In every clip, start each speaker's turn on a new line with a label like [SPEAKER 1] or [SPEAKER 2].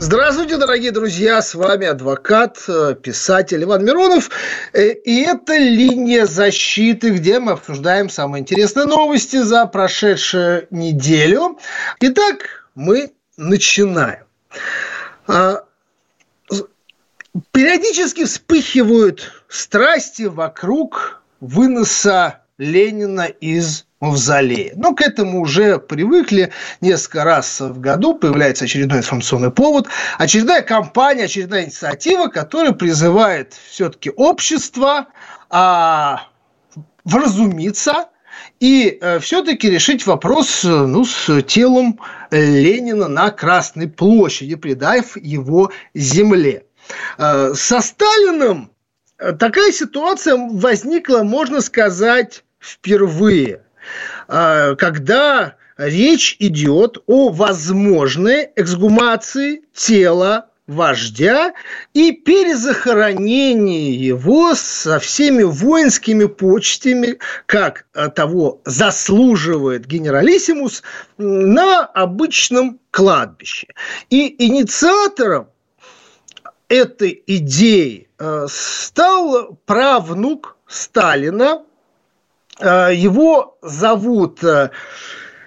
[SPEAKER 1] Здравствуйте, дорогие друзья, с вами адвокат, э, писатель Иван Миронов. Э, и это «Линия защиты», где мы обсуждаем самые интересные новости за прошедшую неделю. Итак, мы начинаем. А, периодически вспыхивают страсти вокруг выноса Ленина из мавзолея. Но к этому уже привыкли. Несколько раз в году появляется очередной информационный повод, очередная кампания, очередная инициатива, которая призывает все-таки общество а, вразумиться и э, все-таки решить вопрос ну, с телом Ленина на Красной площади, придав его земле. Э, со Сталиным такая ситуация возникла, можно сказать, впервые – когда речь идет о возможной эксгумации тела вождя и перезахоронении его со всеми воинскими почтями, как а, того заслуживает генералиссимус, на обычном кладбище. И инициатором этой идеи а, стал правнук Сталина Э, его зовут,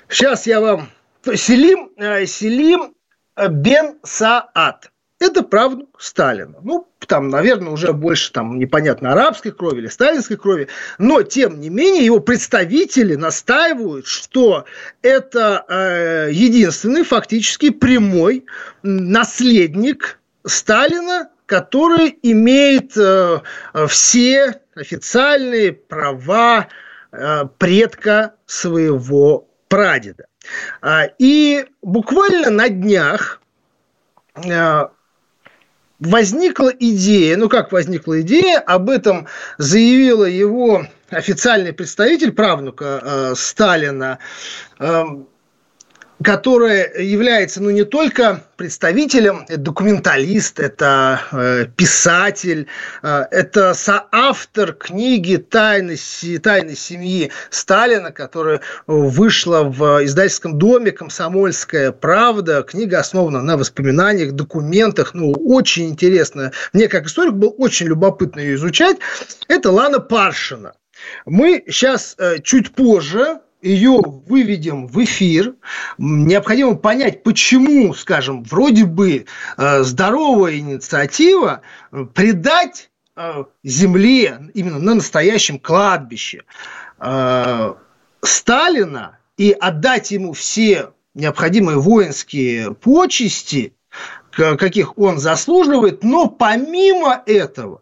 [SPEAKER 1] сейчас э, я вам, Селим, э, Селим Бен Саад. Это правда Сталина. Ну, там, наверное, уже больше там непонятно арабской крови или сталинской крови, но тем не менее его представители настаивают, что это э, единственный фактически прямой наследник Сталина, который имеет э, все официальные права Э, предка своего прадеда. А, и буквально на днях э, возникла идея, ну как возникла идея, об этом заявила его официальный представитель, правнука э, Сталина, эм, которая является ну, не только представителем, это документалист, это э, писатель, э, это соавтор книги «Тайны, «Тайны семьи Сталина», которая вышла в издательском доме «Комсомольская правда». Книга основана на воспоминаниях, документах, ну, очень интересная. Мне, как историк, было очень любопытно ее изучать. Это Лана Паршина. Мы сейчас э, чуть позже ее выведем в эфир, необходимо понять, почему, скажем, вроде бы э, здоровая инициатива э, придать э, земле, именно на настоящем кладбище, Сталина и отдать ему все необходимые воинские почести, каких он заслуживает, но помимо этого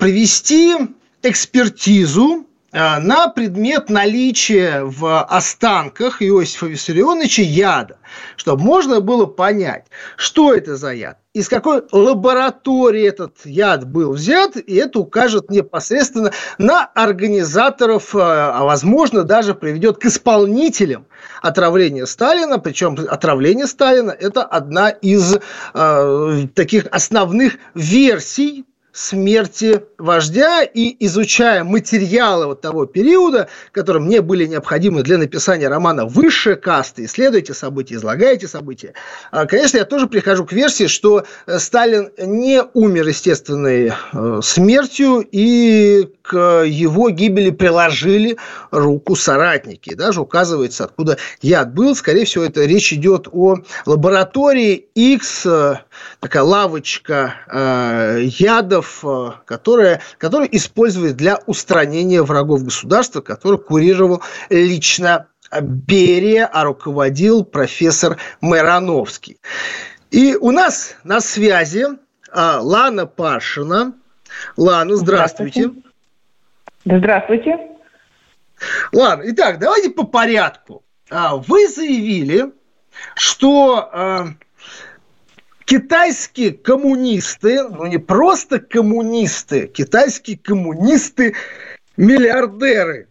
[SPEAKER 1] провести экспертизу на предмет наличия в останках Иосифа Виссарионовича яда, чтобы можно было понять, что это за яд, из какой лаборатории этот яд был взят, и это укажет непосредственно на организаторов, э, а возможно даже приведет к исполнителям отравления Сталина, причем отравление Сталина – это одна из э, таких основных версий смерти вождя и изучая материалы вот того периода, которые мне были необходимы для написания романа «Высшая каста», исследуйте события, излагаете события. А, конечно, я тоже прихожу к версии, что э, Сталин не умер естественной э, смертью, и к его гибели приложили руку соратники. Даже указывается, откуда яд был. Скорее всего, это речь идет о лаборатории X, э, такая лавочка ядов, агентов, э, которые, которые использовали для устранения врагов государства, который курировал лично Берия, а руководил профессор Мирановский. И у нас на связи а, Лана Пашина. Лана, здравствуйте.
[SPEAKER 2] Здравствуйте.
[SPEAKER 1] Ладно, итак, давайте по порядку. а, вы заявили, что а, китайские коммунисты, ну не просто коммунисты, китайские коммунисты, миллиардеры.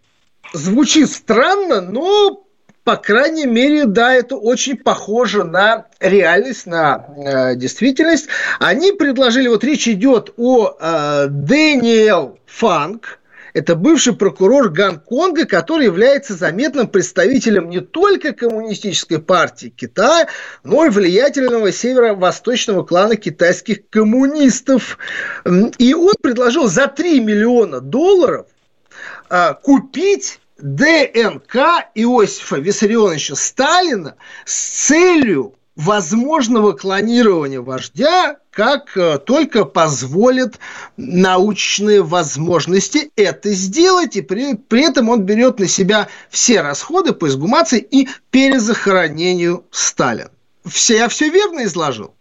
[SPEAKER 1] Звучит странно, но по крайней мере, да, это очень похоже на реальность, на э, действительность. Они предложили, вот речь идет о э, Дэниел Фанк, это бывший прокурор Гонконга, который является заметным представителем не только коммунистической партии Китая, но и влиятельного северо-восточного клана китайских коммунистов. И он предложил за 3 миллиона долларов а, купить ДНК Иосифа Виссарионовича Сталина с целью возможного клонирования вождя, как э, только позволят научные возможности это сделать, и при, при этом он берет на себя все расходы по изгумации и перезахоронению Сталина. Все, я все верно изложил?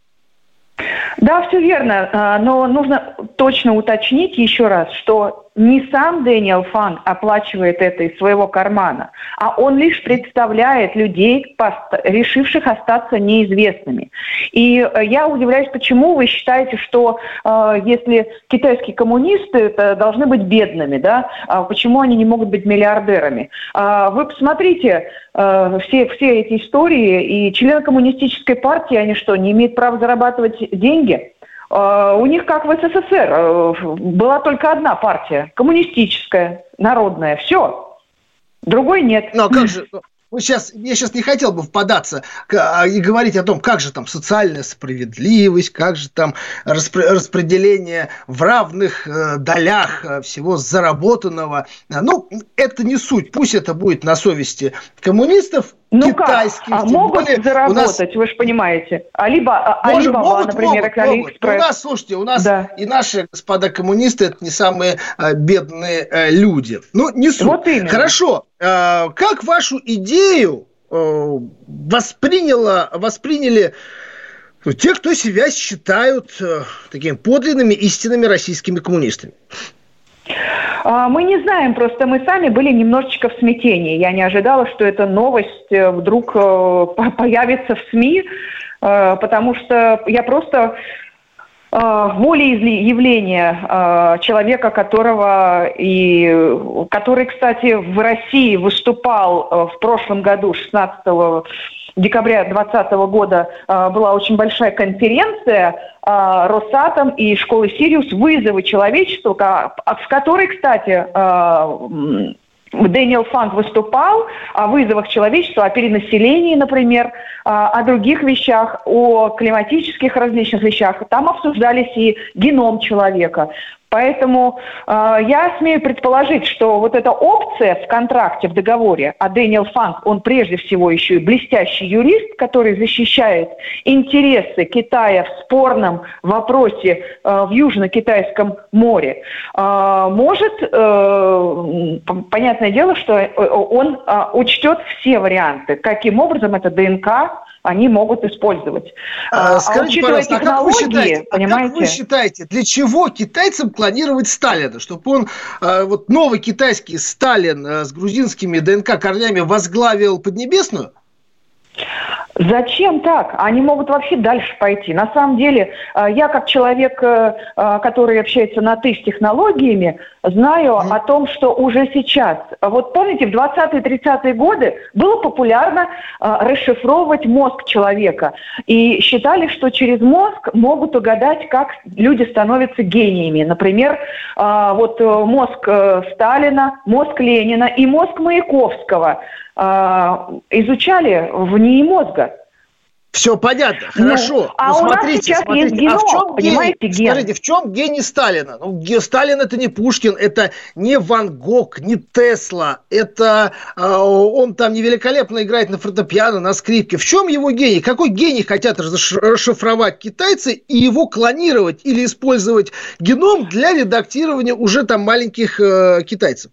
[SPEAKER 2] Да, все верно, а, но нужно точно уточнить еще раз, что не сам Дэниел Фан оплачивает это из своего кармана, а он лишь представляет людей, решивших остаться неизвестными. И э, я удивляюсь, почему вы считаете, что э, если китайские коммунисты это должны быть бедными, да, а почему они не могут быть миллиардерами? Э, вы посмотрите э, все, все эти истории, и члены коммунистической партии, они что, не имеют права зарабатывать деньги? А, у них, как в СССР, э, была только одна партия, коммунистическая, народная, все. Другой нет.
[SPEAKER 1] Но как же, ну, сейчас, я сейчас не хотел бы впадаться а, и говорить о том, как же там социальная справедливость, как же там распределение в равных э, долях э, всего заработанного. Ну, это не суть. Пусть это будет на совести коммунистов,
[SPEAKER 2] ну китайских. Как? А могут более, заработать, нас... вы же понимаете. Алиба,
[SPEAKER 1] Может, Алибаба, могут, например, могут, могут. У нас, слушайте, у нас да. и наши господа коммунисты это не самые а, бедные а, люди. Ну, не суть. Вот именно. Хорошо. А, как вашу идею а, восприняла, восприняли те, кто себя считают а, такими подлинными истинными российскими коммунистами?
[SPEAKER 2] А, мы не знаем, просто мы сами были немножечко в смятении. Я не ожидала, что эта новость э, вдруг э, появится в СМИ, э, потому что я просто волеизъявление человека, которого и который, кстати, в России выступал в прошлом году, 16 декабря 2020 года была очень большая конференция а, Росатом и школы Сириус вызовы человечеству, в которой, кстати, а, Дэниел Фанк выступал о вызовах человечеству, о перенаселении, например, а, о других вещах, о климатических различных вещах. Там обсуждались и геном человека. Поэтому э, я смею предположить, что вот эта опция в контракте, в договоре, а Дэниел Фанк, он прежде всего еще и блестящий юрист, который защищает интересы Китая в спорном вопросе э, в Южно-Китайском море, э, может, э, понятное дело, что э, он э, учтет все варианты, каким образом эта ДНК они могут использовать.
[SPEAKER 1] А, а скажите, а пожалуйста, а как вы считаете, понимаете? А как вы считаете, для чего китайцам клонировать Сталина? Чтобы он, а, вот новый китайский Сталин а, с грузинскими ДНК-корнями возглавил Поднебесную?
[SPEAKER 2] Зачем так? Они могут вообще дальше пойти. На самом деле, э, я как человек, э, э, который общается на «ты» с технологиями, знаю о том, что уже сейчас, вот помните, в 20-30-е годы было популярно расшифровывать мозг человека. И считали, что через мозг могут угадать, как люди становятся гениями. Например, вот мозг Сталина, мозг Ленина и мозг Маяковского – изучали в НИИ мозга.
[SPEAKER 1] Все понятно, ну, хорошо. Ну,
[SPEAKER 2] а
[SPEAKER 1] ну,
[SPEAKER 2] у смотрите, нас сейчас смотрите. есть геном, а в чем понимаете, гений?
[SPEAKER 1] ген? Смотрите, в чем гений Сталина? Ну, Сталин это не Пушкин, это не Ван Гог, не Тесла, это э, он там не великолепно играет на фортепиано, на скрипке. В чем его гений? Какой гений хотят расшифровать китайцы и его клонировать или использовать геном для редактирования уже там маленьких э, китайцев?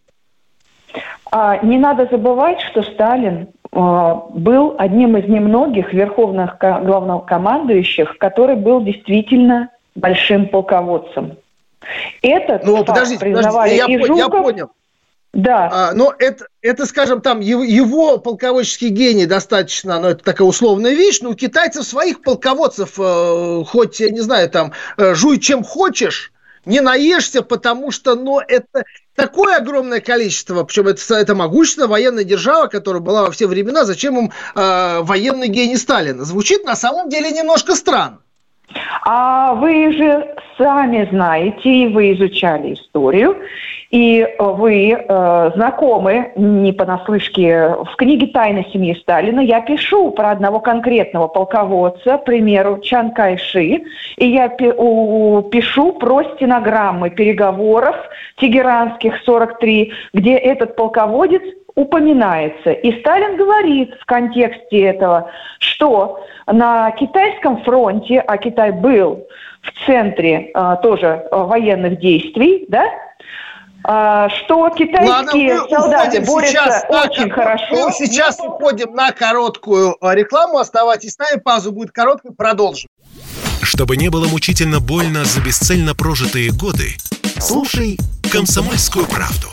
[SPEAKER 2] А не надо забывать, что Сталин а, был одним из немногих верховных главнокомандующих, который был действительно большим полководцем.
[SPEAKER 1] Этот ну, подождите, признавали подождите, я, и Жуков, я понял. Да. А, но это, это, скажем, там его, его полководческий гений достаточно, но это такая условная вещь, но у китайцев своих полководцев, э, хоть, я не знаю, там, э, жуй чем хочешь, не наешься, потому что, ну, это такое огромное количество, причем это, это могущественная военная держава, которая была во все времена, зачем им э, военный гений Сталина? Звучит на самом деле немножко странно.
[SPEAKER 2] А вы же сами знаете, и вы изучали историю, и вы э, знакомы не понаслышке. В книге «Тайна семьи Сталина» я пишу про одного конкретного полководца, к примеру, Чан Кайши, и я пишу про стенограммы переговоров тегеранских 43, где этот полководец упоминается. И Сталин говорит в контексте этого, что на китайском фронте, а Китай был в центре а, тоже а, военных действий, да, а, что китайские Ладно, солдаты борются очень на, хорошо. Мы
[SPEAKER 1] сейчас уходим на короткую а, рекламу. Оставайтесь с нами, пауза будет короткой, продолжим.
[SPEAKER 3] Чтобы не было мучительно больно за бесцельно прожитые годы, слушай «Комсомольскую правду».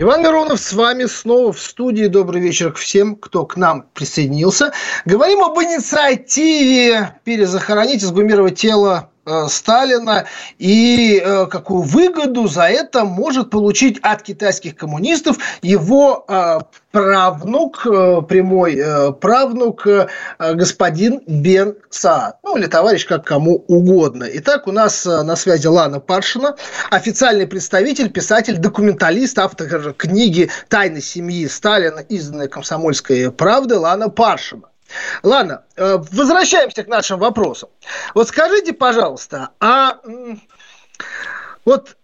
[SPEAKER 1] Иван Миронов с вами снова в студии. Добрый вечер всем, кто к нам присоединился. Говорим об инициативе перезахоронить, изгумировать тело Сталина и э, какую выгоду за это может получить от китайских коммунистов его э, правнук, прямой правнук господин Бен Саад. Ну, или товарищ, как кому угодно. Итак, у нас на связи Лана Паршина, официальный представитель, писатель, документалист, автор книги «Тайны семьи Сталина», изданной «Комсомольской правды» Лана Паршина. Ладно, э, возвращаемся к нашим вопросам. Вот скажите, пожалуйста, а вот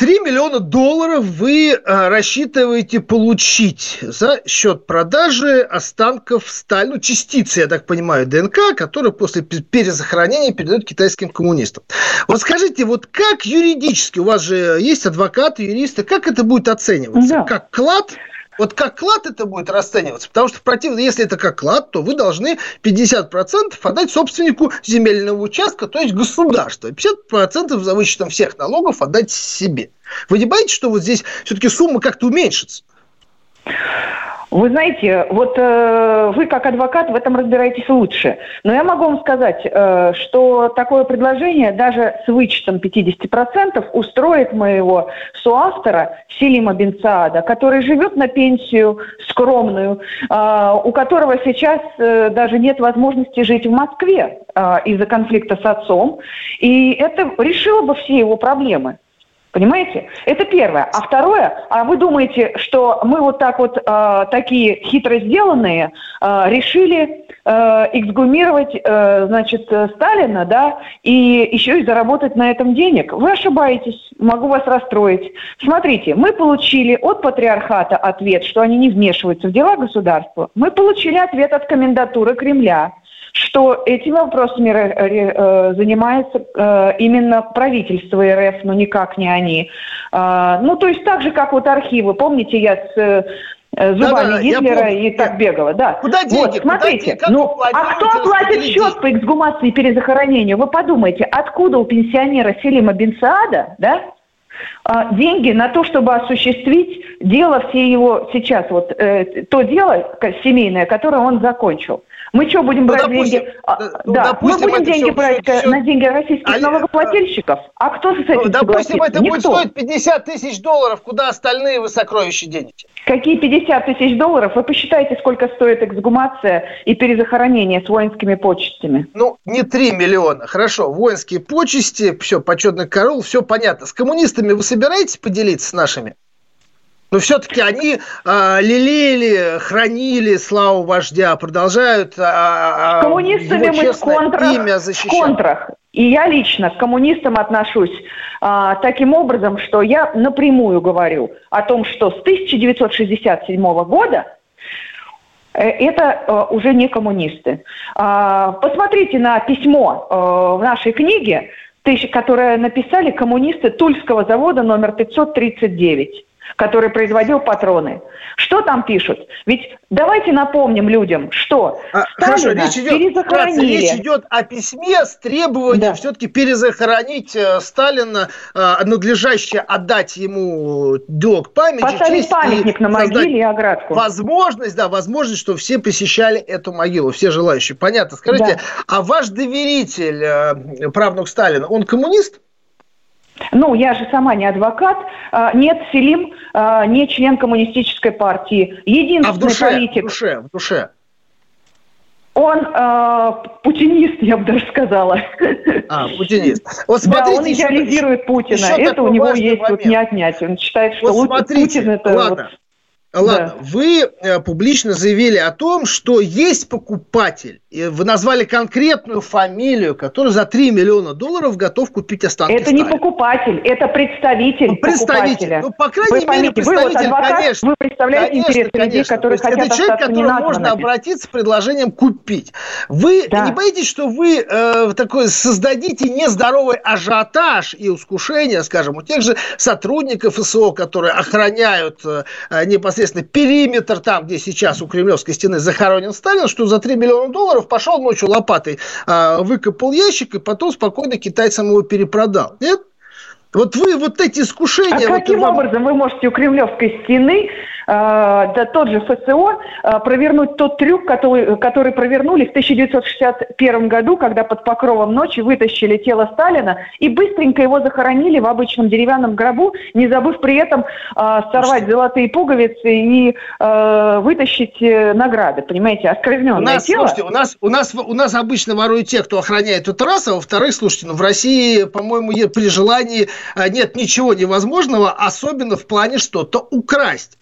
[SPEAKER 1] 3 миллиона долларов вы э, рассчитываете получить за счет продажи останков сталь, ну, частицы, я так понимаю, ДНК, которые после перезахоронения передают китайским коммунистам. Вот скажите, вот как юридически, у вас же есть адвокаты, юристы, как это будет оцениваться? Да. Как клад вот как клад это будет расцениваться? Потому что в противном, если это как клад, то вы должны 50% отдать собственнику земельного участка, то есть государству. 50% за вычетом всех налогов отдать себе. Вы не боитесь, что вот здесь все-таки сумма как-то уменьшится?
[SPEAKER 2] Вы знаете, вот э, вы как адвокат в этом разбираетесь лучше. Но я могу вам сказать, э, что такое предложение даже с вычетом 50% устроит моего соавтора Селима Бенцаада, который живет на пенсию скромную, э, у которого сейчас э, даже нет возможности жить в Москве э, из-за конфликта с отцом. И это решило бы все его проблемы. Понимаете? Это первое. А второе, а вы думаете, что мы вот так вот э, такие хитро сделанные э, решили э, эксгумировать, э, значит, Сталина, да, и еще и заработать на этом денег? Вы ошибаетесь. Могу вас расстроить. Смотрите, мы получили от патриархата ответ, что они не вмешиваются в дела государства. Мы получили ответ от комендатуры Кремля что этими вопросами э, занимается э, именно правительство РФ, но никак не они. А, ну, то есть так же, как вот архивы. Помните, я с э, зубами да, да, Гитлера и так бегала, да.
[SPEAKER 1] Куда деньги? Вот,
[SPEAKER 2] смотрите, Куда, ну, а кто оплатит счет по эксгумации и перезахоронению? Вы подумайте, откуда у пенсионера Селима Бенсаада, да, деньги на то, чтобы осуществить дело все его сейчас, вот э, то дело семейное, которое он закончил. Мы что, будем ну, брать допустим, деньги? А, ну, да, допустим, мы будем деньги все, брать все, на деньги российских а, налогоплательщиков? А кто с этим ну,
[SPEAKER 1] Допустим, это Никто. будет стоить 50 тысяч долларов. Куда остальные вы сокровища денете?
[SPEAKER 2] Какие 50 тысяч долларов? Вы посчитайте, сколько стоит эксгумация и перезахоронение с воинскими почестями.
[SPEAKER 1] Ну, не 3 миллиона. Хорошо, воинские почести, все, почетный корол, все понятно. С коммунистами вы собираетесь поделиться с нашими? Но все-таки они а, лелеяли, хранили славу вождя, продолжают а,
[SPEAKER 2] С коммунистами мы в контрах, имя защищать. в контрах. И я лично к коммунистам отношусь а, таким образом, что я напрямую говорю о том, что с 1967 года э, это э, уже не коммунисты. А, посмотрите на письмо э, в нашей книге, которое написали коммунисты Тульского завода номер 539 который производил патроны. Что там пишут? Ведь давайте напомним людям, что
[SPEAKER 1] а, Хорошо, речь идет, вкратце, речь идет о письме с требованием да. все-таки перезахоронить э, Сталина, э, надлежаще отдать ему долг памяти.
[SPEAKER 2] Поставить памятник на могиле и оградку.
[SPEAKER 1] Возможность, да, возможность, что все посещали эту могилу, все желающие. Понятно. Скажите, да. а ваш доверитель, э, правнук Сталина, он коммунист?
[SPEAKER 2] Ну, я же сама не адвокат. А, нет, Селим а, не член коммунистической партии. Единственный а в душе, политик...
[SPEAKER 1] в душе, в душе.
[SPEAKER 2] Он э, путинист, я бы даже сказала.
[SPEAKER 1] А, путинист.
[SPEAKER 2] Вот смотрите, да, он идеализирует еще, Путина. Еще это у него есть момент. вот не отнять. Он считает, что вот смотрите, Путин это...
[SPEAKER 1] Ладно, вот Ладно, да. вы э, публично заявили о том, что есть покупатель. Вы назвали конкретную фамилию, которая за 3 миллиона долларов готов купить останки
[SPEAKER 2] Это Сталина. не покупатель, это представитель ну,
[SPEAKER 1] представитель. Ну, по крайней вы мере, поймите, представитель, вы вот адвокат,
[SPEAKER 2] конечно. Вы представляете конечно, интересы конечно. людей, которые хотят
[SPEAKER 1] Это человек, к которому можно обратиться с предложением купить. Вы да. не боитесь, что вы э, такой создадите нездоровый ажиотаж и ускушение, скажем, у тех же сотрудников СО, которые охраняют э, непосредственно непосредственно периметр там, где сейчас у Кремлевской стены захоронен Сталин, что за 3 миллиона долларов пошел ночью лопатой, а, выкопал ящик и потом спокойно китайцам его перепродал. Нет? Вот вы вот эти искушения...
[SPEAKER 2] А каким
[SPEAKER 1] вам...
[SPEAKER 2] образом вы можете у Кремлевской стены да тот же ФСО э, провернуть тот трюк, который, который провернули в 1961 году, когда под покровом ночи вытащили тело Сталина и быстренько его захоронили в обычном деревянном гробу, не забыв при этом э, сорвать золотые пуговицы и вытащить награды, понимаете, оскверненное у
[SPEAKER 1] нас,
[SPEAKER 2] тело.
[SPEAKER 1] Слушайте, у нас, у, нас, у нас обычно воруют те, кто охраняет эту трассу, а во-вторых, слушайте, ну в России, по-моему, при желании нет ничего невозможного, особенно в плане что-то украсть.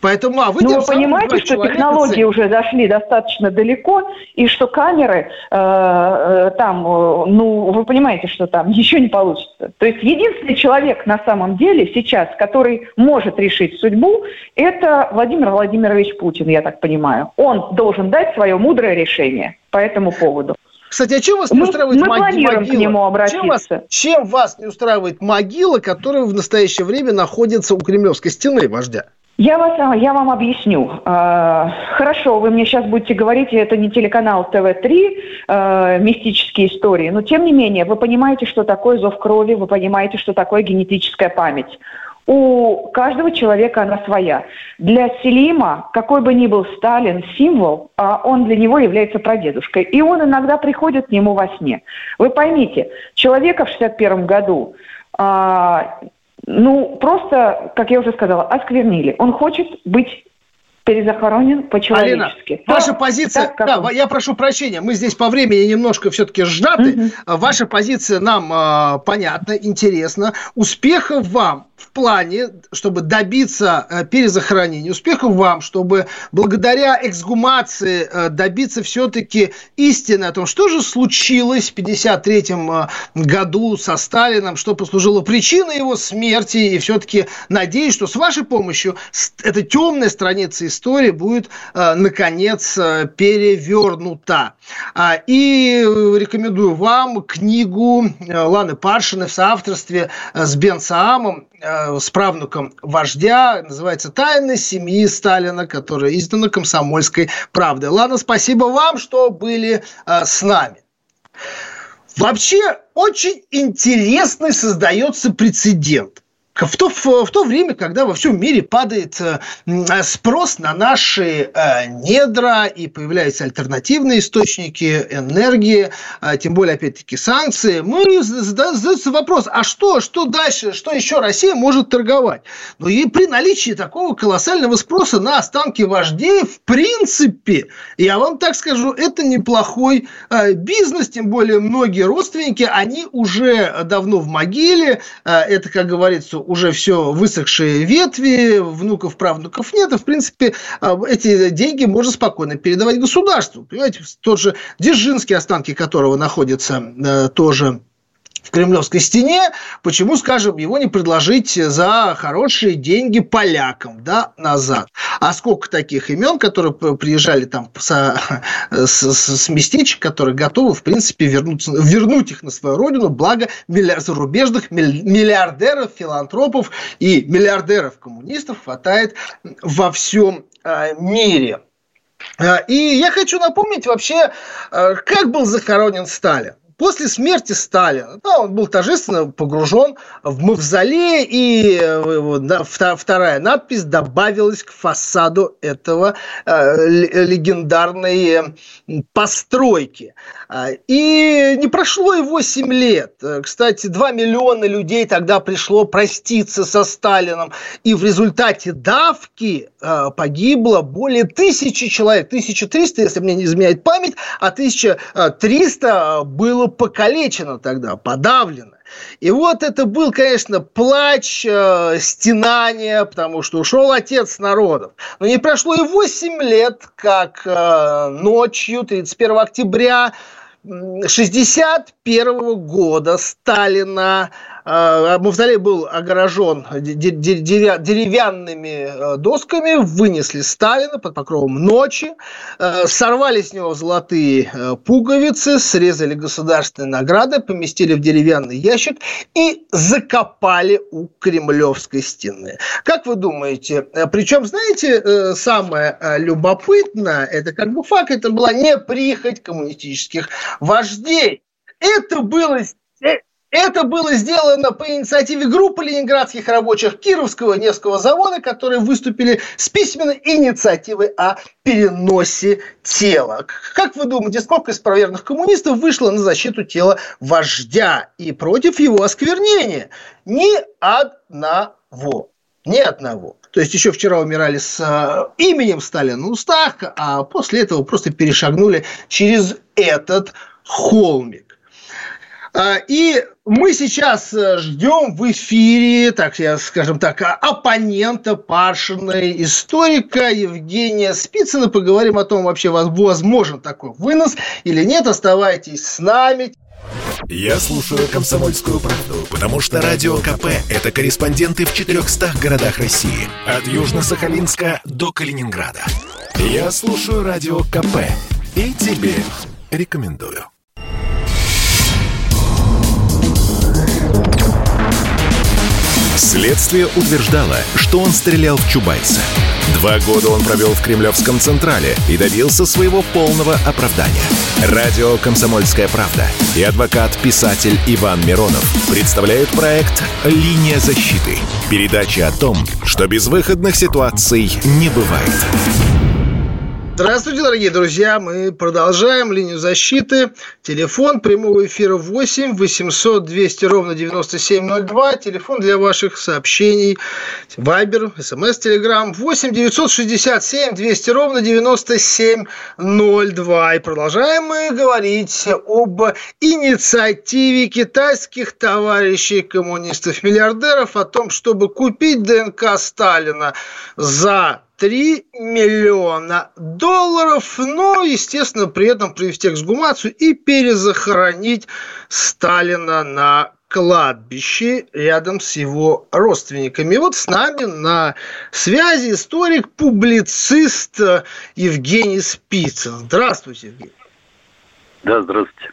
[SPEAKER 1] Поэтому, а
[SPEAKER 2] вы, ну, вы понимаете, что технологии уже зашли достаточно далеко, и что камеры э, э там, э, ну, вы понимаете, что там еще не получится. То есть единственный человек на самом деле сейчас, который может решить судьбу, это Владимир Владимирович Путин, я так понимаю. Он должен дать свое мудрое решение по этому поводу.
[SPEAKER 1] Кстати, а чем вас не устраивает
[SPEAKER 2] мы, мы могила? к нему обратиться.
[SPEAKER 1] Чем вас, чем вас не устраивает могила, которая в настоящее время находится у Кремлевской стены вождя?
[SPEAKER 2] Я, вас, я вам объясню. А, хорошо, вы мне сейчас будете говорить, это не телеканал ТВ-3, а, мистические истории, но тем не менее, вы понимаете, что такое зов крови, вы понимаете, что такое генетическая память. У каждого человека она своя. Для Селима, какой бы ни был Сталин, символ, а он для него является прадедушкой. И он иногда приходит к нему во сне. Вы поймите, человека в 61 году ну, просто, как я уже сказала, осквернили. Он хочет быть перезахоронен по-человечески.
[SPEAKER 1] Алина, ваша позиция, так, да, он... я прошу прощения, мы здесь по времени немножко все-таки сжаты. Угу. Ваша позиция нам э, понятна, интересна. Успехов вам в плане, чтобы добиться э, перезахоронения, успехов вам, чтобы благодаря эксгумации э, добиться все-таки истины о том, что же случилось в 1953 э, году со Сталином, что послужило причиной его смерти, и все-таки надеюсь, что с вашей помощью эта темная страница истории будет, наконец, перевернута. А, и рекомендую вам книгу Ланы Паршиной в соавторстве с Бен Саамом с правнуком вождя, называется «Тайны семьи Сталина», которая издана «Комсомольской правдой». Ладно, спасибо вам, что были э, с нами. Вообще, очень интересный создается прецедент в то, в, то время, когда во всем мире падает э, спрос на наши э, недра и появляются альтернативные источники энергии, э, тем более, опять-таки, санкции, мы задается вопрос, а что, что дальше, что еще Россия может торговать? Ну и при наличии такого колоссального спроса на останки вождей, в принципе, я вам так скажу, это неплохой бизнес, тем более многие родственники, они уже давно в могиле, это, как говорится, уже все высохшие ветви, внуков, правнуков нет, и, в принципе, эти деньги можно спокойно передавать государству. Понимаете, тот же Дзержинский, останки которого находятся тоже в Кремлевской стене, почему, скажем, его не предложить за хорошие деньги полякам, да, назад? А сколько таких имен, которые приезжали там со, с, с, местечек, которые готовы, в принципе, вернуться, вернуть их на свою родину, благо миллиард, зарубежных миллиардеров, филантропов и миллиардеров-коммунистов хватает во всем э, мире. А, и я хочу напомнить вообще, э, как был захоронен Сталин. После смерти Сталина да, он был торжественно погружен в мавзолей, и да, вторая надпись добавилась к фасаду этого э, легендарной постройки. А, и не прошло и 8 лет. Кстати, 2 миллиона людей тогда пришло проститься со Сталином, и в результате давки э, погибло более тысячи человек, 1300, если мне не изменяет память, а 1300 было покалечено тогда, подавлено. И вот это был, конечно, плач, э, стенание, потому что ушел отец народов. Но не прошло и 8 лет, как э, ночью 31 октября 61 года Сталина мавзолей был огорожен деревянными э, досками, вынесли Сталина под покровом ночи, э, сорвали с него золотые э, пуговицы, срезали государственные награды, поместили в деревянный ящик и закопали у Кремлевской стены. Как вы думаете, причем, знаете, самое любопытное, это как бы факт, это была не прихоть коммунистических вождей. Это было это было сделано по инициативе группы ленинградских рабочих Кировского Невского завода, которые выступили с письменной инициативой о переносе тела. Как вы думаете, сколько из проверенных коммунистов вышло на защиту тела вождя и против его осквернения? Ни одного. Ни одного. То есть еще вчера умирали с э, именем Сталина на устах, а после этого просто перешагнули через этот холмик. А, и мы сейчас э, ждем в эфире, так я скажем так, оппонента Паршина, историка Евгения Спицына. Поговорим о том, вообще возможен такой вынос или нет. Оставайтесь с нами.
[SPEAKER 3] Я слушаю «Комсомольскую правду», потому что «Радио КП» — это корреспонденты в 400 городах России. От Южно-Сахалинска до Калининграда. Я слушаю «Радио КП» и тебе рекомендую. Следствие утверждало, что он стрелял в Чубайса. Два года он провел в Кремлевском Централе и добился своего полного оправдания. Радио «Комсомольская правда» и адвокат-писатель Иван Миронов представляют проект «Линия защиты». Передача о том, что безвыходных ситуаций не бывает.
[SPEAKER 1] Здравствуйте, дорогие друзья. Мы продолжаем линию защиты. Телефон прямого эфира 8 800 200 ровно 9702. Телефон для ваших сообщений. Вайбер, СМС, Телеграм 8 967 200 ровно 9702. И продолжаем мы говорить об инициативе китайских товарищей коммунистов-миллиардеров о том, чтобы купить ДНК Сталина за 3 миллиона долларов, но, естественно, при этом провести эксгумацию и перезахоронить Сталина на кладбище рядом с его родственниками. И вот с нами на связи историк, публицист Евгений Спицын. Здравствуйте, Евгений.
[SPEAKER 4] Да, здравствуйте.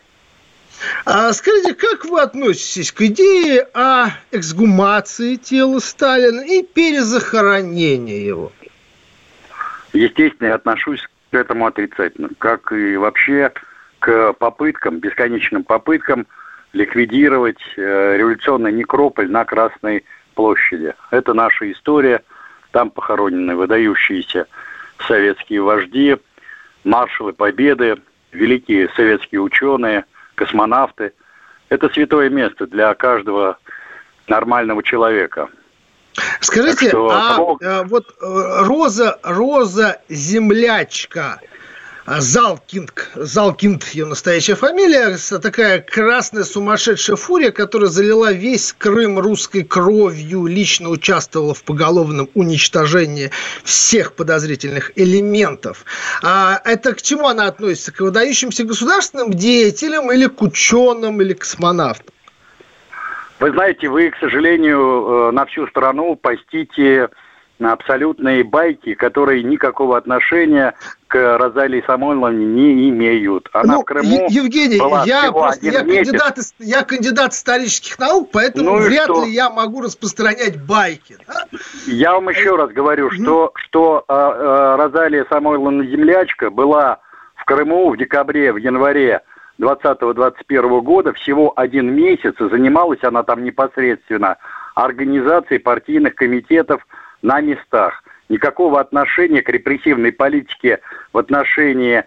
[SPEAKER 1] А скажите, как вы относитесь к идее о эксгумации тела Сталина и перезахоронении его?
[SPEAKER 4] Естественно, я отношусь к этому отрицательно, как и вообще к попыткам, бесконечным попыткам ликвидировать э, революционный некрополь на Красной площади. Это наша история. Там похоронены выдающиеся советские вожди, маршалы Победы, великие советские ученые, космонавты. Это святое место для каждого нормального человека.
[SPEAKER 1] Скажите, что, а, а вот э, роза, роза землячка, Залкинг, Залкинд ее настоящая фамилия, такая красная сумасшедшая фурия, которая залила весь Крым русской кровью, лично участвовала в поголовном уничтожении всех подозрительных элементов. А это к чему она относится? К выдающимся государственным деятелям или к ученым, или к космонавтам?
[SPEAKER 4] Вы знаете, вы, к сожалению, э, на всю страну постите абсолютные байки, которые никакого отношения к Розалии Самойловне не имеют. Она ну, в Крыму
[SPEAKER 1] Евгений, была я, просто, я, кандидат, я кандидат исторических наук, поэтому ну вряд что? ли я могу распространять байки. Да?
[SPEAKER 4] Я вам еще раз говорю, что, что э, э, Розалия Самойловна Землячка была в Крыму в декабре, в январе 2020-2021 года всего один месяц, и занималась она там непосредственно организацией партийных комитетов на местах. Никакого отношения к репрессивной политике в отношении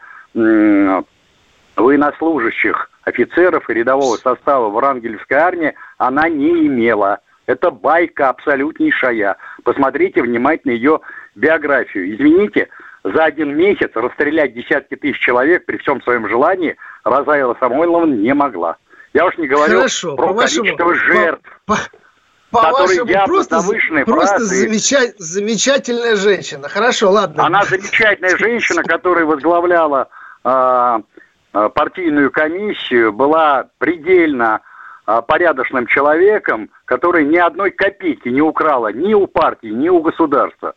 [SPEAKER 4] военнослужащих, офицеров и рядового состава в Врангельской армии она не имела. Это байка абсолютнейшая. Посмотрите внимательно ее биографию. Извините, за один месяц расстрелять десятки тысяч человек при всем своем желании Розаила Самойловна не могла. Я уж не говорю Хорошо, про количество жертв. По,
[SPEAKER 1] по вашему просто, просто замеча- замечательная женщина. Хорошо, ладно.
[SPEAKER 4] Она замечательная женщина, которая возглавляла э, партийную комиссию, была предельно э, порядочным человеком, который ни одной копейки не украла ни у партии, ни у государства.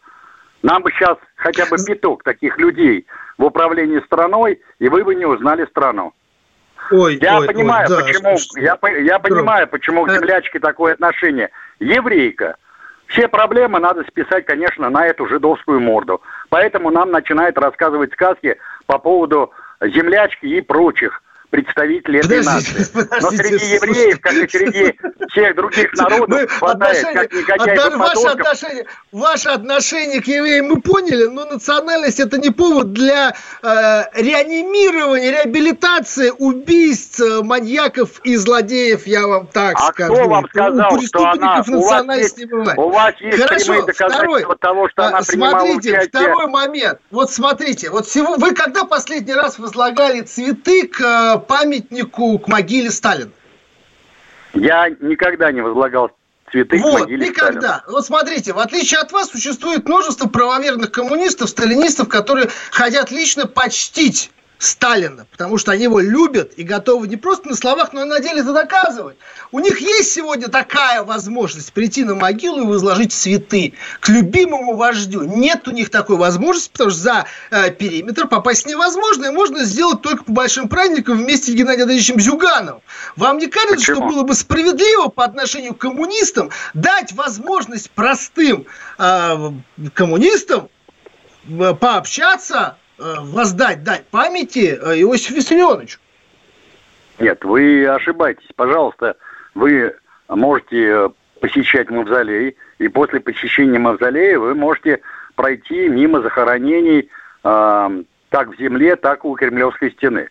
[SPEAKER 4] Нам бы сейчас хотя бы пяток таких людей в управлении страной, и вы бы не узнали страну. Ой, я ой, понимаю, ой, да, почему, я, я понимаю, почему к землячке такое отношение. Еврейка. Все проблемы надо списать, конечно, на эту жидовскую морду. Поэтому нам начинают рассказывать сказки по поводу землячки и прочих представители этой нации. Но среди евреев, как и среди всех других народов, хватает как негодяев
[SPEAKER 1] ваше отношение, ваше отношение к евреям мы поняли, но национальность это не повод для э, реанимирования, реабилитации убийств, э, маньяков и злодеев, я вам так
[SPEAKER 4] а
[SPEAKER 1] скажу.
[SPEAKER 4] кто вам сказал, у что она... у вас есть, не бывает. У вас есть Хорошо, второй, того, что она
[SPEAKER 1] Смотрите, участие... второй момент. Вот смотрите, вот всего, вы когда последний раз возлагали цветы к э, памятнику к могиле Сталина?
[SPEAKER 4] Я никогда не возлагал цветы вот, к могиле
[SPEAKER 1] никогда. Сталина. Вот смотрите, в отличие от вас, существует множество правоверных коммунистов, сталинистов, которые хотят лично почтить Сталина, потому что они его любят и готовы не просто на словах, но и на деле это доказывать. У них есть сегодня такая возможность прийти на могилу и возложить цветы к любимому вождю. Нет у них такой возможности, потому что за э, периметр попасть невозможно, и можно сделать только по большим праздникам вместе с Геннадием Андреевичем Зюгановым. Вам не кажется, Почему? что было бы справедливо по отношению к коммунистам дать возможность простым э, коммунистам э, пообщаться воздать, дать памяти э, Иосифу Виссарионовичу.
[SPEAKER 4] Нет, вы ошибаетесь. Пожалуйста, вы можете э, посещать мавзолей, и после посещения мавзолея вы можете пройти мимо захоронений э, так в земле, так и у Кремлевской стены.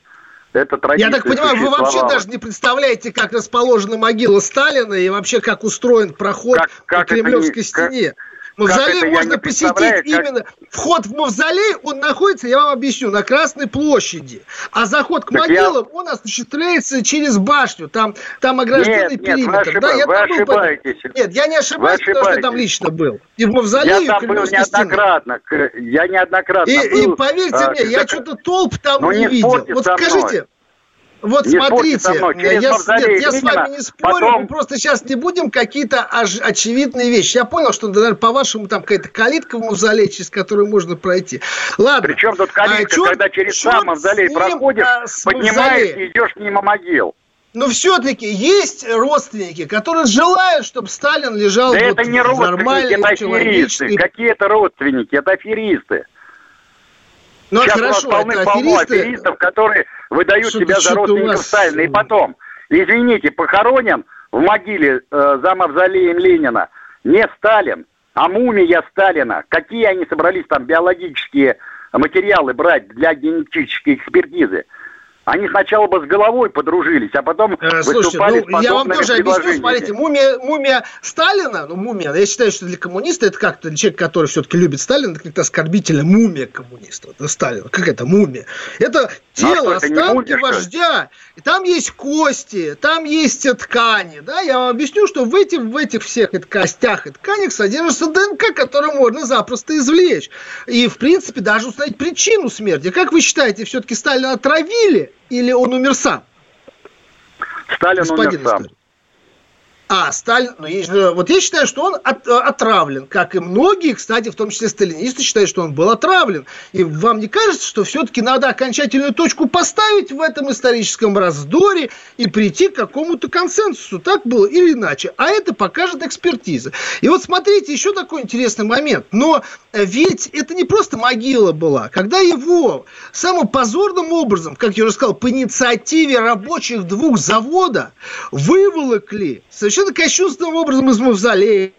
[SPEAKER 1] Это Я так понимаю, вы вообще даже не представляете, как расположена могила Сталина и вообще как устроен проход как, как по Кремлевской не, стене. Как, Мавзолей можно посетить как... именно... Вход в мавзолей, он находится, я вам объясню, на Красной площади. А заход к так могилам, я... он осуществляется через башню. Там, там огражденный нет, периметр. Нет, вы, ошиб... да, я
[SPEAKER 4] вы ошибаетесь.
[SPEAKER 1] Был... Нет, я не ошибаюсь, потому что я там лично был. И в мавзолее,
[SPEAKER 4] Я там был неоднократно. Стены. Я неоднократно
[SPEAKER 1] и,
[SPEAKER 4] был.
[SPEAKER 1] И поверьте а, мне, я что-то толп там ну, не, не видел. Вот скажите, вот не смотрите, я, нет, я с вами не спорю, потом... мы просто сейчас не будем какие-то очевидные вещи. Я понял, что, наверное, по-вашему, там какая-то калитка в мавзолее, через которую можно пройти. Ладно.
[SPEAKER 4] Причем тут калитка, а, чё, когда через сам мавзолей проходишь, а, поднимаешься и идешь мимо могил.
[SPEAKER 1] Но все-таки есть родственники, которые желают, чтобы Сталин лежал
[SPEAKER 4] да вот это не родственники, это аферисты. Какие это родственники? Это аферисты. Ну, Сейчас хорошо, у нас полны-полно аферисты... аферистов, которые выдают что себя за родственников вас... Сталина. И потом, извините, похоронен в могиле э, за мавзолеем Ленина не Сталин, а мумия Сталина. Какие они собрались там биологические материалы брать для генетической экспертизы? Они сначала бы с головой подружились, а потом э,
[SPEAKER 1] Слушайте, ну, я вам тоже объясню, смотрите, мумия, мумия Сталина, ну, мумия, я считаю, что для коммуниста это как-то человек, который все-таки любит Сталина, это как-то оскорбительная мумия коммуниста, это Сталин, как это мумия? Это тело, останки вождя, и там есть кости, там есть ткани, да, я вам объясню, что в этих, в этих всех костях и тканях содержится ДНК, который можно запросто извлечь, и, в принципе, даже установить причину смерти. Как вы считаете, все-таки Сталина отравили или он умер сам?
[SPEAKER 4] Сталин Господин умер сам.
[SPEAKER 1] А, Сталин, ну, есть же, вот я считаю, что он от, э, отравлен, как и многие, кстати, в том числе сталинисты считают, что он был отравлен. И вам не кажется, что все-таки надо окончательную точку поставить в этом историческом раздоре и прийти к какому-то консенсусу? Так было или иначе? А это покажет экспертиза. И вот смотрите, еще такой интересный момент. Но ведь это не просто могила была. Когда его самым позорным образом, как я уже сказал, по инициативе рабочих двух завода выволокли совершенно совершенно кощунственным образом из мавзолея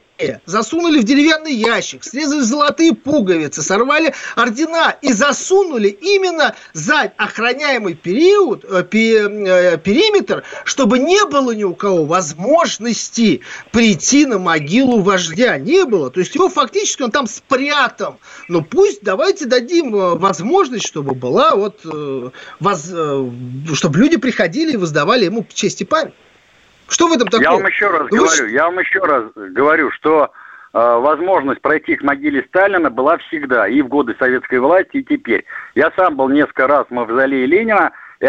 [SPEAKER 1] засунули в деревянный ящик, срезали золотые пуговицы, сорвали ордена и засунули именно за охраняемый период, э, э, периметр, чтобы не было ни у кого возможности прийти на могилу вождя. Не было. То есть его фактически он там спрятан. Но пусть давайте дадим э, возможность, чтобы была вот, воз, чтобы люди приходили и воздавали ему честь и память. Что в этом такого?
[SPEAKER 4] Я вам еще раз ну, говорю, я вам еще раз говорю, что э, возможность пройти к могиле Сталина была всегда, и в годы советской власти, и теперь. Я сам был несколько раз в мавзолее Ленина, и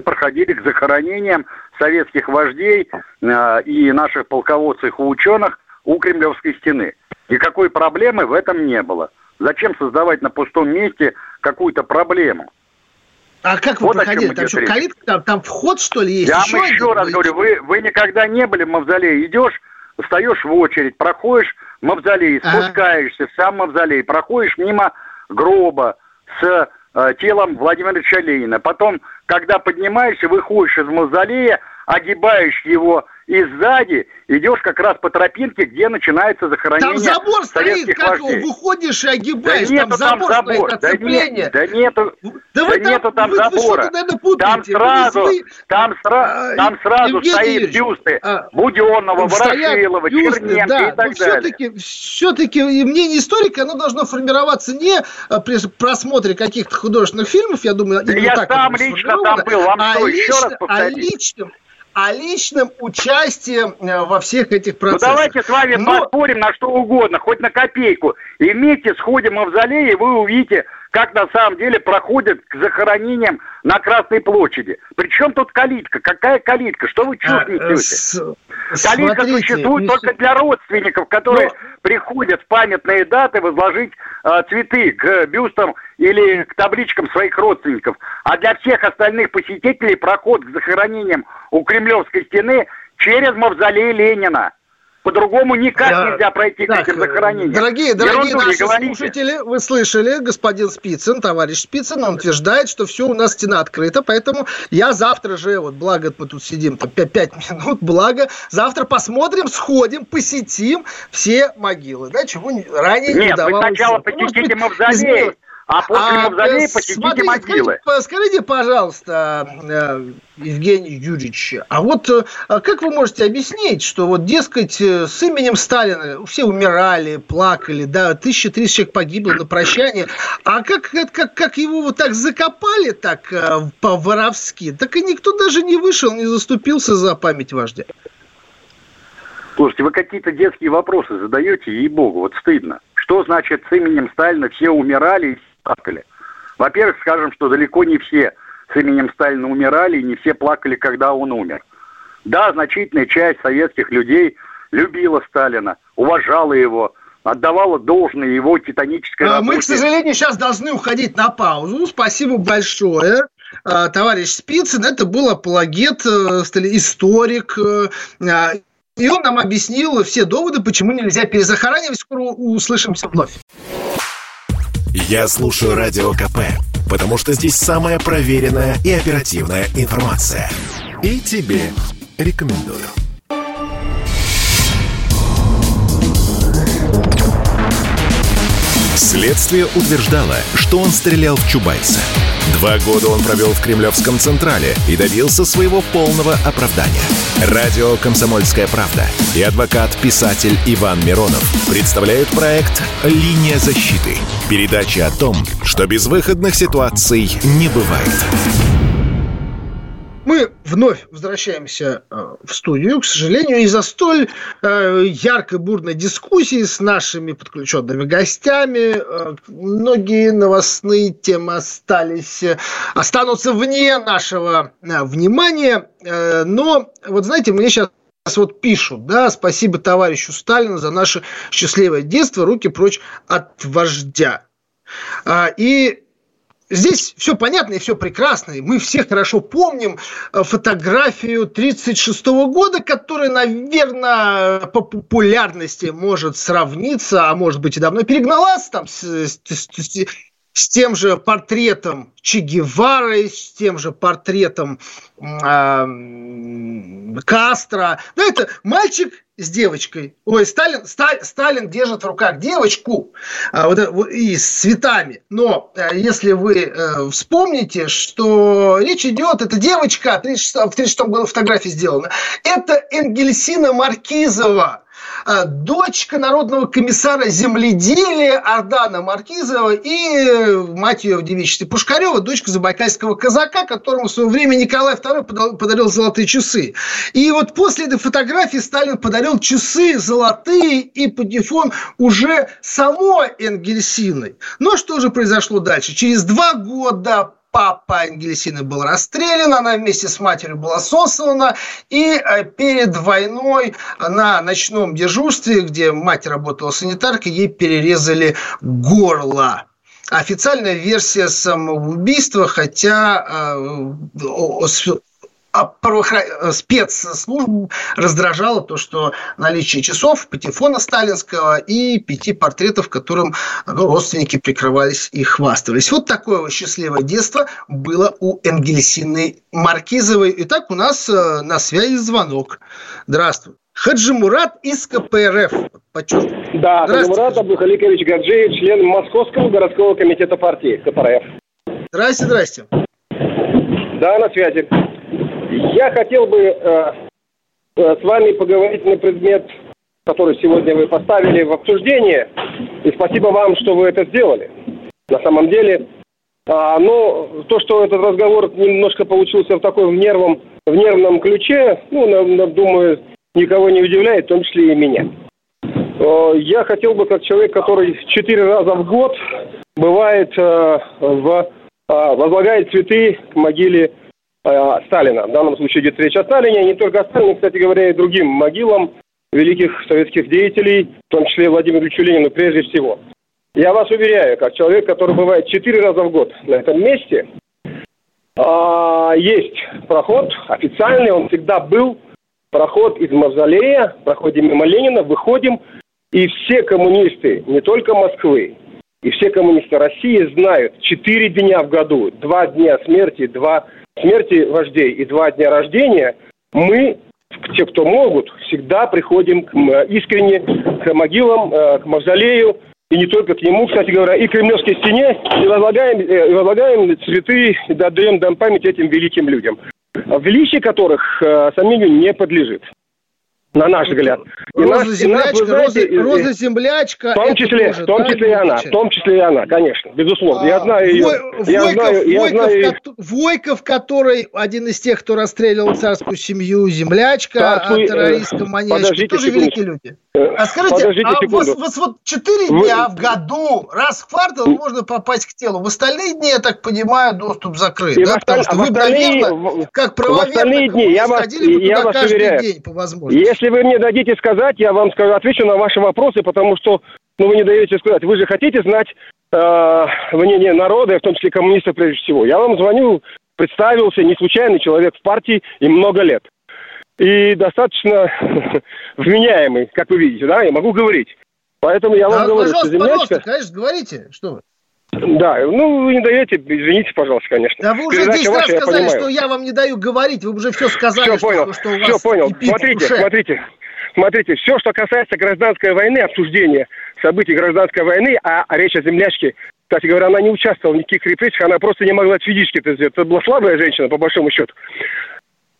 [SPEAKER 4] проходили к захоронениям советских вождей э, и наших полководцев и ученых у Кремлевской стены. Никакой проблемы в этом не было. Зачем создавать на пустом месте какую-то проблему?
[SPEAKER 1] А как вы вот проходили? Там что, калитка, там, там вход, что ли, есть?
[SPEAKER 4] Я еще, еще один? раз говорю, вы, вы никогда не были в мавзолее. Идешь, встаешь в очередь, проходишь мавзолей, ага. спускаешься в сам мавзолей, проходишь мимо гроба с э, телом Владимира Ильича Ленина. Потом, когда поднимаешься, выходишь из мавзолея, огибаешь его и сзади идешь как раз по тропинке, где начинается захоронение
[SPEAKER 1] Там забор стоит, как вождей. выходишь и огибаешь, да там забор, там забор стоит,
[SPEAKER 4] да, нет, да нету, да, да там, нету там вы, забора. Вы там сразу, вы, там, сра, а, там сразу Евгений стоит бюсты а, Буденного, Ворошилова, Черненко да, и так
[SPEAKER 1] все-таки, все-таки мнение историка, оно должно формироваться не а, при просмотре каких-то художественных фильмов, я думаю,
[SPEAKER 4] да я сам лично там был, вам а что, лично, еще раз повторить? А личным,
[SPEAKER 1] о личном участии э, во всех этих ну, процессах.
[SPEAKER 4] Ну давайте с вами Но... поспорим на что угодно, хоть на копейку. И вместе сходим в мавзолей, и вы увидите, как на самом деле проходят к захоронениям на Красной площади. Причем тут калитка? Какая калитка? Что вы чушь а, несете? Калитка Смотрите, существует не... только для родственников, которые Но... приходят в памятные даты возложить э, цветы к бюстам или к табличкам своих родственников. А для всех остальных посетителей проход к захоронениям у Кремлевской стены через мавзолей Ленина. По-другому никак Я... нельзя пройти так, к этим захоронениям.
[SPEAKER 1] Дорогие, дорогие наши слушатели, вы слышали, господин Спицын, товарищ Спицын, он утверждает, что все у нас стена открыта, поэтому я завтра же, вот благо мы тут сидим там 5, 5 минут, благо, завтра посмотрим, сходим, посетим все могилы, да, чего ранее
[SPEAKER 4] Нет,
[SPEAKER 1] не давалось.
[SPEAKER 4] Нет, вы сначала посетите мавзолей, а после а, мавзолея э, посетите смотрите, могилы.
[SPEAKER 1] Скажите, скажите, пожалуйста, э, Евгений Юрьевич, а вот э, а как вы можете объяснить, что вот, дескать, с именем Сталина все умирали, плакали, да, тысяча тысяч человек погибло на прощание, а как, как, как его вот так закопали так по-воровски, так и никто даже не вышел, не заступился за память вождя.
[SPEAKER 4] Слушайте, вы какие-то детские вопросы задаете, ей-богу, вот стыдно. Что значит с именем Сталина все умирали и плакали. Во-первых, скажем, что далеко не все с именем Сталина умирали, и не все плакали, когда он умер. Да, значительная часть советских людей любила Сталина, уважала его, отдавала должное его титанической работе.
[SPEAKER 1] Мы, к сожалению, сейчас должны уходить на паузу. Спасибо большое. А, товарищ Спицын, это был апологет, э, историк, э, а, и он нам объяснил все доводы, почему нельзя перезахоранивать. Скоро услышимся вновь.
[SPEAKER 3] Я слушаю Радио КП, потому что здесь самая проверенная и оперативная информация. И тебе рекомендую. Следствие утверждало, что он стрелял в Чубайса – Два года он провел в Кремлевском Централе и добился своего полного оправдания. Радио «Комсомольская правда» и адвокат-писатель Иван Миронов представляют проект «Линия защиты». Передача о том, что безвыходных ситуаций не бывает.
[SPEAKER 1] Мы вновь возвращаемся э, в студию, к сожалению, из-за столь э, яркой, бурной дискуссии с нашими подключенными гостями. Э, многие новостные темы остались, останутся вне нашего внимания. Но, вот знаете, мне сейчас вот пишут, да, спасибо товарищу Сталину за наше счастливое детство, руки прочь от вождя. А, и Здесь все понятно и все прекрасно. И мы все хорошо помним э, фотографию 1936 года, которая, наверное, по популярности может сравниться, а может быть и давно перегналась там с, с, с, с тем же портретом Че Гевары, с тем же портретом э, Кастро. Ну, это мальчик с девочкой. Ой, Сталин, Ста, Сталин держит в руках девочку а, вот, вот, и с цветами. Но а, если вы а, вспомните, что речь идет, это девочка, 36, в 36 году фотография сделана, это Энгельсина Маркизова дочка народного комиссара земледелия Ардана Маркизова и мать ее в девичестве Пушкарева, дочка забайкальского казака, которому в свое время Николай II подарил золотые часы. И вот после этой фотографии Сталин подарил часы золотые и патефон уже самой Энгельсиной. Но что же произошло дальше? Через два года папа Ангелисины был расстрелян, она вместе с матерью была сослана, и э, перед войной на ночном дежурстве, где мать работала санитаркой, ей перерезали горло. Официальная версия самоубийства, хотя э, а э, спецслужб раздражало то, что наличие часов, патефона сталинского и пяти портретов, которым ну, родственники прикрывались и хвастались. Вот такое вот счастливое детство было у Энгельсины Маркизовой. Итак, у нас э, на связи звонок. Здравствуй. Хаджи Мурат из КПРФ.
[SPEAKER 5] Подчеркну. Да, Хаджи Мурат Абдухаликович Гаджиев, член Московского городского комитета партии КПРФ.
[SPEAKER 1] Здрасте, здрасте.
[SPEAKER 5] Да, на связи. Я хотел бы э, э, с вами поговорить на предмет, который сегодня вы поставили в обсуждение. И спасибо вам, что вы это сделали. На самом деле, а, но то, что этот разговор немножко получился в таком нервном, в нервном ключе, ну, думаю, никого не удивляет, в том числе и меня. Э, я хотел бы, как человек, который четыре раза в год бывает в, э, возлагает цветы к могиле Сталина. В данном случае идет речь о Сталине, не только о Сталине, кстати говоря, и другим могилам великих советских деятелей, в том числе Владимиру Ильичу Ленину прежде всего. Я вас уверяю, как человек, который бывает четыре раза в год на этом месте, а, есть проход официальный, он всегда был, проход из Мавзолея, проходим мимо Ленина, выходим, и все коммунисты, не только Москвы, и все коммунисты России знают, четыре дня в году, два дня смерти, два смерти вождей и два дня рождения мы, те, кто могут, всегда приходим искренне к могилам, э, к мавзолею, и не только к нему, кстати говоря, и к Кремлевской стене, и возлагаем, э, и возлагаем цветы, и отдаем дам память этим великим людям, величие которых э, сомнению не подлежит на наш взгляд.
[SPEAKER 1] И роза нас, землячка, нас, знаете, роза, роза землячка.
[SPEAKER 5] В том числе, тоже, в том числе и она, в том числе и она, конечно, безусловно. А, я знаю ее. Я
[SPEAKER 1] Войков,
[SPEAKER 5] я знаю...
[SPEAKER 1] Который один из тех, кто расстреливал царскую семью, землячка, Царскую, террористка, маньячка, тоже секунду. великие люди. А скажите, Подождите а вас, вас вот четыре дня Вы... в году, раз в квартал можно попасть к телу. В остальные дни, я так понимаю, доступ закрыт. И да? В Потому что вы, наверное, как правоверно,
[SPEAKER 5] дни, я вас, я
[SPEAKER 1] вас
[SPEAKER 5] уверяю,
[SPEAKER 1] день по возможности.
[SPEAKER 5] Если вы мне дадите сказать, я вам скажу, отвечу на ваши вопросы, потому что ну, вы не даете сказать. Вы же хотите знать э, мнение народа, в том числе коммунистов прежде всего. Я вам звоню, представился, не случайный человек в партии и много лет и достаточно вменяемый, как вы видите, да, я могу говорить. Поэтому я вам да, говорю,
[SPEAKER 1] что
[SPEAKER 5] землячка...
[SPEAKER 1] пожалуйста, конечно, говорите, что вы.
[SPEAKER 5] Да, ну вы не даете, извините, пожалуйста, конечно.
[SPEAKER 1] Да вы уже Передача 10 раз ваша, сказали, что я вам не даю говорить, вы уже все сказали,
[SPEAKER 5] все понял, что, что у вас Все понял, смотрите, смотрите, смотрите, все, что касается гражданской войны, обсуждения событий гражданской войны, а речь о землячке кстати говоря, она не участвовала в никаких репрессиях, она просто не могла физически это сделать. Это была слабая женщина, по большому счету.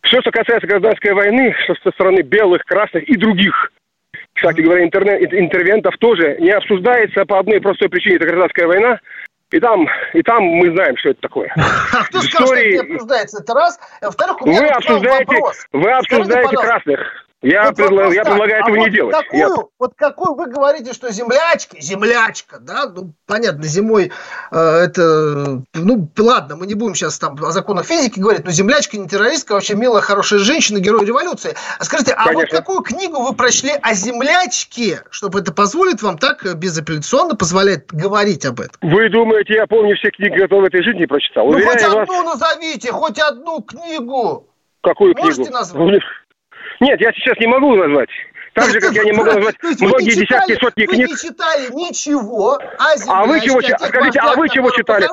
[SPEAKER 5] Все, что касается гражданской войны, что со стороны белых, красных и других, кстати говоря, интернет, интервентов тоже не обсуждается по одной простой причине. Это гражданская война. И там, и там мы знаем, что это такое.
[SPEAKER 1] А кто сказал, что это не обсуждается? Это раз. Во-вторых, у меня
[SPEAKER 5] вы обсуждаете, вопрос. Вы обсуждаете Скажите, красных. Я, вот предла... я предлагаю этого а не делать.
[SPEAKER 1] Какую, я... Вот какую вы говорите, что землячки, землячка, да, ну, понятно, зимой э, это, ну, ладно, мы не будем сейчас там о законах физики говорить, но землячка не террористка, вообще милая, хорошая женщина, герой революции. А скажите, а Конечно. вот какую книгу вы прочли о землячке, чтобы это позволит вам так безапелляционно позволять говорить об этом?
[SPEAKER 5] Вы думаете, я помню все книги, которые в этой жизни прочитал?
[SPEAKER 1] Ну, Уверяю хоть одну вас... назовите, хоть одну книгу.
[SPEAKER 5] Какую
[SPEAKER 1] Можете
[SPEAKER 5] книгу?
[SPEAKER 1] назвать?
[SPEAKER 5] Нет, я сейчас не могу назвать. Так же, как я не могу назвать многие десятки, сотни книг.
[SPEAKER 1] Вы не читали ничего
[SPEAKER 5] А вы чего читали? Скажите, а вы чего читали?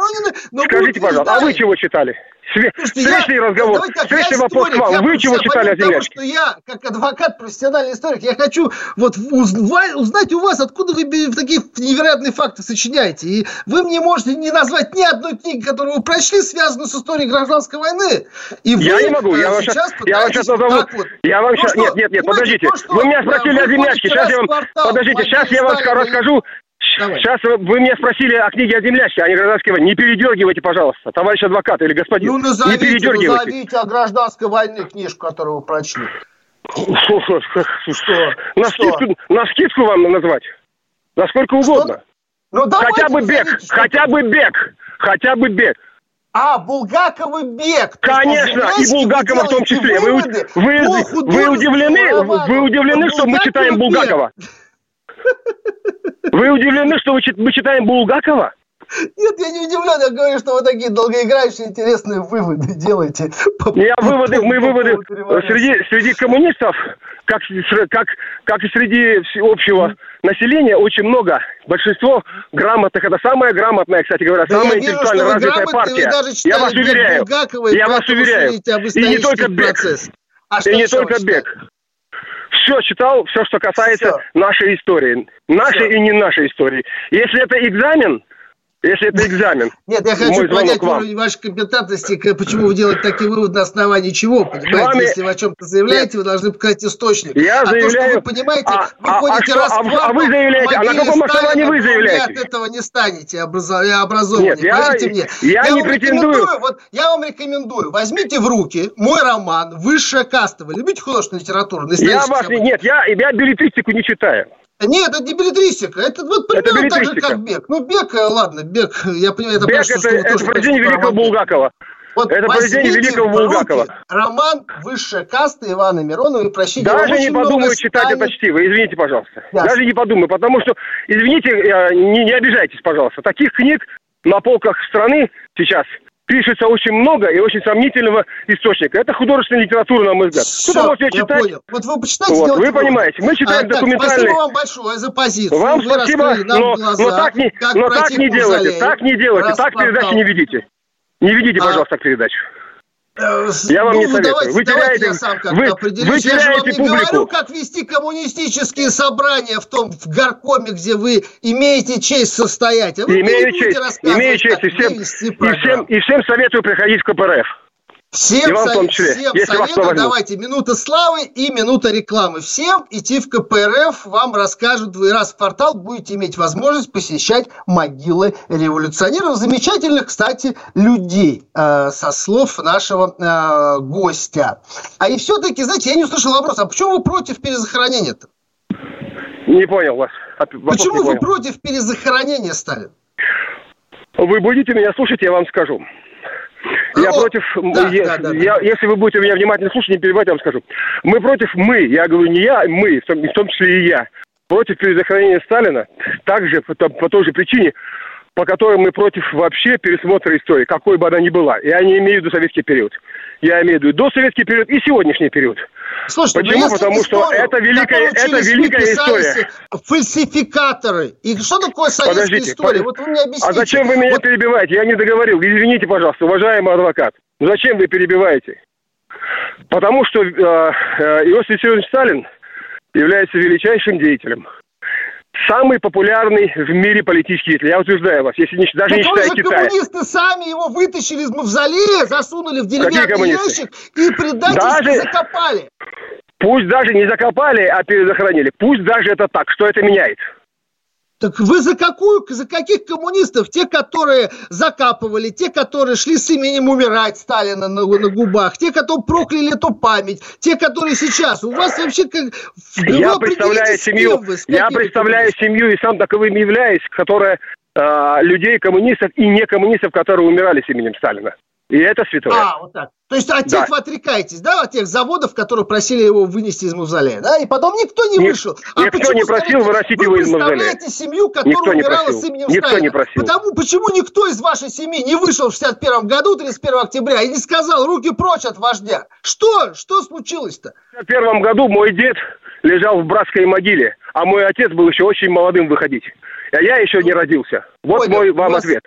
[SPEAKER 5] Скажите, пожалуйста, а вы чего читали? Встречный разговор, встречный вопрос к вам. Вы чего читали о землячке?
[SPEAKER 1] что я, как адвокат, профессиональный историк, я хочу вот узнать у вас, откуда вы такие невероятные факты сочиняете. И вы мне можете не назвать ни одной книги, которую вы прочли, связанную с историей гражданской войны.
[SPEAKER 5] И я не могу, я э, вам сейчас, я вам сейчас назову. Вот, я вам сейчас, нет, нет, нет, подождите. вы меня спросили о землячке, сейчас я вам, подождите, сейчас я вам расскажу, Давай. Сейчас вы меня спросили о книге о землящей, а не гражданской войне. Не передергивайте, пожалуйста, товарищ адвокат или господин.
[SPEAKER 1] Ну, назовите, не передергивайте. назовите о гражданской войне книжку, которую вы прочли.
[SPEAKER 5] Что? Что? На, Скидку, на скидку вам назвать? Насколько угодно. Ну, хотя бы бег, назовите, хотя бы бег, хотя бы бег.
[SPEAKER 1] А, Булгаковый бег.
[SPEAKER 5] Конечно, и Булгакова в том числе. Вы, вы, вы удивлены, вы удивлены, что мы читаем Булгакова? Вы удивлены, что мы читаем Булгакова?
[SPEAKER 1] Нет, я не удивлен, я говорю, что вы такие долгоиграющие, интересные выводы делаете.
[SPEAKER 5] Я выводы, мы выводы среди, среди коммунистов, как, как, как и среди общего населения, очень много. Большинство грамотных, это самая грамотная, кстати говоря, самая интеллектуально развитая партия. Я вас уверяю, я вас уверяю. И не только бег. А и не только бег все читал, все, что касается все. нашей истории. Нашей все. и не нашей истории. Если это экзамен, если это экзамен.
[SPEAKER 1] Нет, я хочу понять уровень вашей компетентности, почему вы делаете такие выводы на основании чего, понимаете? Вами... Если вы о чем-то заявляете, вы должны показать источник.
[SPEAKER 5] Я
[SPEAKER 1] а
[SPEAKER 5] заявляю...
[SPEAKER 1] то, что вы понимаете, а, вы а, ходите
[SPEAKER 5] а, раз а, а вы заявляете, а на каком основании вы заявляете?
[SPEAKER 1] Вы от этого не станете образованнее,
[SPEAKER 5] Нет, я, мне. Я, я не претендую.
[SPEAKER 1] Вот, я вам рекомендую, возьмите в руки мой роман «Высшая каста». Вы любите художественную литературу?
[SPEAKER 5] Я вас, нет, я, я билетристику не читаю.
[SPEAKER 1] Нет, это не билетристика. Это вот примерно так же, как бег. Ну, бег, э, ладно, бег, я понимаю, это
[SPEAKER 5] бег просто, это, что это произведение великого Булгакова. Вот это произведение великого Булгакова.
[SPEAKER 1] Роман «Высшая каста» Ивана Миронова и прощите.
[SPEAKER 5] Даже не подумаю читать станет... это чтиво, извините, пожалуйста. Ясно. Даже не подумаю, потому что, извините, не, не обижайтесь, пожалуйста. Таких книг на полках страны сейчас – пишется очень много и очень сомнительного источника. Это художественная литература, на мой взгляд.
[SPEAKER 1] Кто-то может ее читать. Понял. Вот вы почитайте.
[SPEAKER 5] Вот, вы понимаете, мы читаем а, документальные...
[SPEAKER 1] спасибо вам большое за позицию.
[SPEAKER 5] Вам вы спасибо, но, глаза, но так не, но так не делайте, так не делайте, так передачи не ведите. Не ведите, а пожалуйста, а... передачу. Я вам ну, не советую. Давайте, вы теряете, я сам вы, вы теряете я же вам не публику. говорю,
[SPEAKER 1] как вести коммунистические собрания в том в горкоме, где вы имеете честь состоять. А
[SPEAKER 5] вы имею честь, имею честь. И всем, и, всем, и всем советую приходить в КПРФ.
[SPEAKER 1] Всем, и вам в том числе, всем если советую, давайте минута славы и минута рекламы. Всем идти в КПРФ, вам расскажут, вы раз в квартал будете иметь возможность посещать могилы революционеров. Замечательных, кстати, людей, э, со слов нашего э, гостя. А и все-таки, знаете, я не услышал вопрос, а почему вы против перезахоронения-то?
[SPEAKER 5] Не понял вас.
[SPEAKER 1] Вопрос почему вы понял. против перезахоронения стали?
[SPEAKER 5] Вы будете меня слушать, я вам скажу. Я ну, против, да, я, да, да, я, да. если вы будете меня внимательно слушать, не перебивать, я вам скажу. Мы против, мы, я говорю не я, мы, в том, в том числе и я, против перезахоронения Сталина, также по, по той же причине, по которой мы против вообще пересмотра истории, какой бы она ни была. Я не имею в виду советский период. Я имею в виду до советский период и сегодняшний период. Слушайте, ну Почему? Потому что это великая, это великая история.
[SPEAKER 1] Фальсификаторы. И что такое советская Подождите, история? Под... Вот вы мне объясните.
[SPEAKER 5] А зачем вы меня вот... перебиваете? Я не договорил. Извините, пожалуйста, уважаемый адвокат. Зачем вы перебиваете? Потому что э, э, Иосиф Виссарионович Сталин является величайшим деятелем. Самый популярный в мире политический деятель. Я утверждаю вас, если не, даже так не считая Китая.
[SPEAKER 1] коммунисты сами его вытащили из мавзолея, засунули в деревянный ящик и предательски даже... закопали.
[SPEAKER 5] Пусть даже не закопали, а перезахоронили. Пусть даже это так. Что это меняет?
[SPEAKER 1] Так вы за какую, за каких коммунистов? Те, которые закапывали, те, которые шли с именем умирать Сталина на, на губах, те, которые прокляли эту память, те, которые сейчас. У вас вообще как...
[SPEAKER 5] Я представляю семью, я представляю семью и сам таковым являюсь, которая э, людей коммунистов и не коммунистов, которые умирали с именем Сталина. И это святое.
[SPEAKER 1] А, вот так. То есть от тех да. вы отрекаетесь, да, от тех заводов, которые просили его вынести из мавзолея, да? И потом никто не Ник, вышел.
[SPEAKER 5] А никто не просил выносить его из мавзолея. Вы
[SPEAKER 1] представляете семью, которая никто умирала с именем
[SPEAKER 5] никто
[SPEAKER 1] Сталина.
[SPEAKER 5] Не просил.
[SPEAKER 1] Потому, почему никто из вашей семьи не вышел в 61 году, 31 октября, и не сказал руки прочь от вождя? Что? Что случилось-то?
[SPEAKER 5] В 61 году мой дед лежал в братской могиле, а мой отец был еще очень молодым выходить. А я еще не родился. Вот Понял. мой вам вас... ответ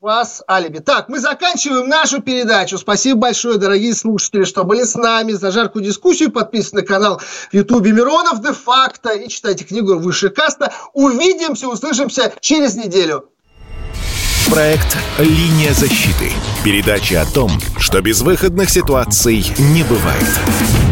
[SPEAKER 1] вас алиби. Так, мы заканчиваем нашу передачу. Спасибо большое, дорогие слушатели, что были с нами. За жаркую дискуссию подписывайтесь на канал в Ютубе Миронов де-факто и читайте книгу «Выше каста». Увидимся, услышимся через неделю.
[SPEAKER 3] Проект «Линия защиты». Передача о том, что безвыходных ситуаций не бывает.